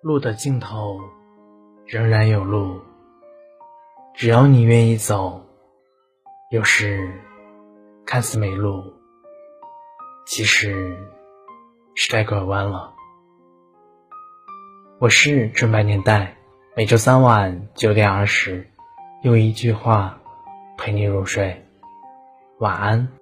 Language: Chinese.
路的尽头仍然有路只要你愿意走有时看似没路其实是在拐弯了。我是纯白年代每周三晚九点二十用一句话陪你入睡。晚安。